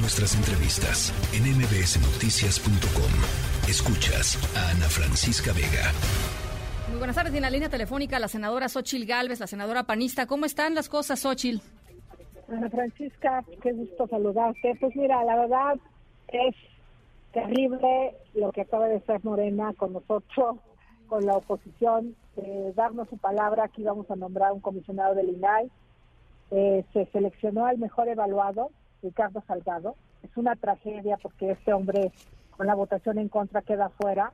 Nuestras entrevistas en mbsnoticias.com. Escuchas a Ana Francisca Vega. Muy buenas tardes. En la línea telefónica, la senadora Xochil Gálvez, la senadora panista. ¿Cómo están las cosas, Xochil? Ana Francisca, qué gusto saludarte. Pues mira, la verdad es terrible lo que acaba de hacer Morena con nosotros, con la oposición, eh, darnos su palabra que íbamos a nombrar un comisionado del INAI. Eh, se seleccionó al mejor evaluado, Ricardo Salgado. Es una tragedia porque este hombre con la votación en contra queda fuera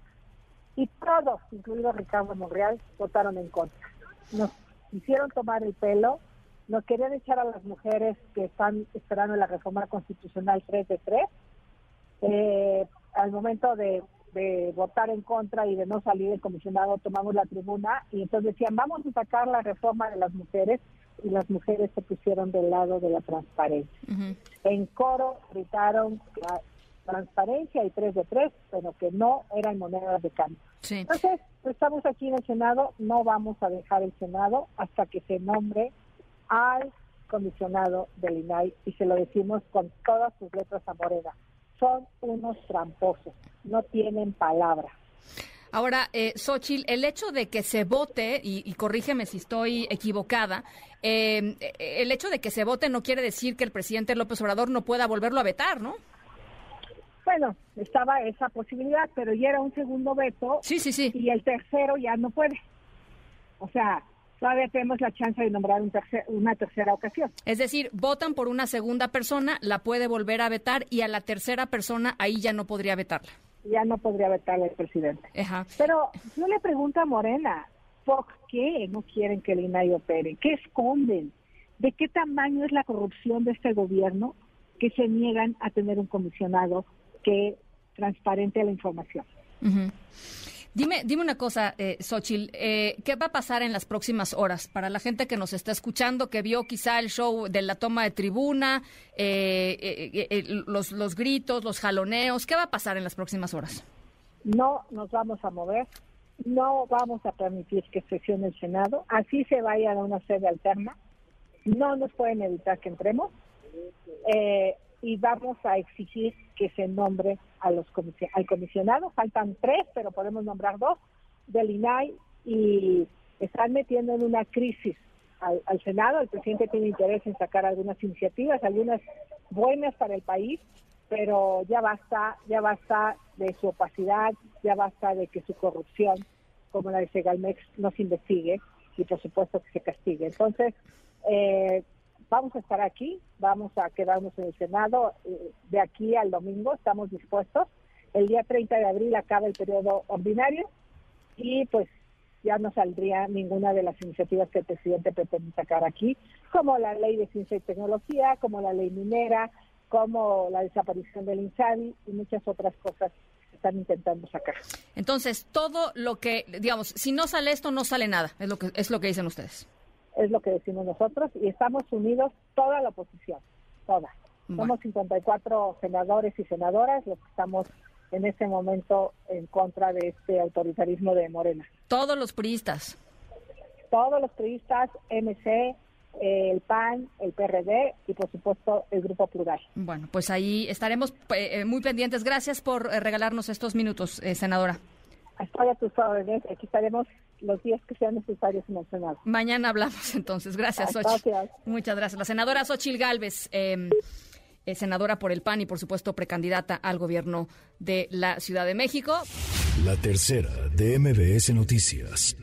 y todos, incluido Ricardo Monreal, votaron en contra. Nos hicieron tomar el pelo, nos querían echar a las mujeres que están esperando la reforma constitucional 3 de 3. Eh, al momento de, de, votar en contra y de no salir el comisionado, tomamos la tribuna y entonces decían, vamos a sacar la reforma de las mujeres y las mujeres se pusieron del lado de la transparencia. En coro gritaron la transparencia y 3 de 3, pero que no eran monedas de cambio. Entonces, estamos aquí en el Senado, no vamos a dejar el Senado hasta que se nombre al comisionado del INAI y se lo decimos con todas sus letras a Morena. Son unos tramposos, no tienen palabra. Ahora, eh, Xochitl, el hecho de que se vote, y, corrígeme si estoy equivocada, eh, el hecho de que se vote no quiere decir que el presidente López Obrador no pueda volverlo a vetar, ¿no? Bueno, estaba esa posibilidad, pero ya era un segundo veto. Sí, sí, sí. Y el tercero ya no puede. O sea, todavía tenemos la chance de nombrar un una tercera ocasión. Es decir, votan por una segunda persona, la puede volver a vetar y a la tercera persona ahí ya no podría vetarla. Ya no podría vetarla el presidente. Ajá. Pero yo le pregunto a Morena, ¿por qué no quieren que el INAI opere? ¿Qué esconden? ¿De qué tamaño es la corrupción de este gobierno que se niegan a tener un comisionado que transparente la información? Dime, dime una cosa, eh, Xochitl, eh, ¿qué va a pasar en las próximas horas para la gente que nos está escuchando, que vio quizá el show de la toma de tribuna, eh, eh, los, los gritos, los jaloneos? ¿Qué va a pasar en las próximas horas? No nos vamos a mover, no vamos a permitir que sesione el Senado, así se vaya a una sede alterna, no nos pueden evitar que entremos. Y vamos a exigir que se nombre a los al comisionado. Faltan tres, pero podemos nombrar dos del INAI y están metiendo en una crisis al, Senado. El presidente tiene interés en sacar algunas iniciativas, algunas buenas para el país, pero ya basta, ya basta de su opacidad, ya basta de que su corrupción, como la de Segalmex, no se investigue y por supuesto que se castigue. Entonces, eh, vamos a estar aquí, vamos a quedarnos en el Senado eh, de aquí al domingo, estamos dispuestos. El día 30 de abril acaba el periodo ordinario y pues ya no saldría ninguna de las iniciativas que el presidente pretende sacar aquí, como la ley de ciencia y tecnología, como la ley minera, como la desaparición del INSABI y muchas otras cosas que están intentando sacar. Entonces, todo lo que, digamos, si no sale esto, no sale nada, es lo que, es lo que dicen ustedes es lo que decimos nosotros, y estamos unidos toda la oposición, toda. Somos 54 senadores y senadoras los que estamos en este momento en contra de este autoritarismo de Morena. Todos los priistas. Todos los priistas, MC, el PAN, el PRD y por supuesto el Grupo Plural. Bueno, pues ahí estaremos eh, muy pendientes. Gracias por eh, regalarnos estos minutos, eh, senadora. Estoy a tus órdenes. Aquí estaremos los días que sean necesarios en el Senado. Mañana hablamos entonces. Gracias, Gracias. Muchas gracias. La senadora Xochil Gálvez. Eh, senadora por el PAN y por supuesto precandidata al gobierno de la Ciudad de México. La tercera de MBS Noticias.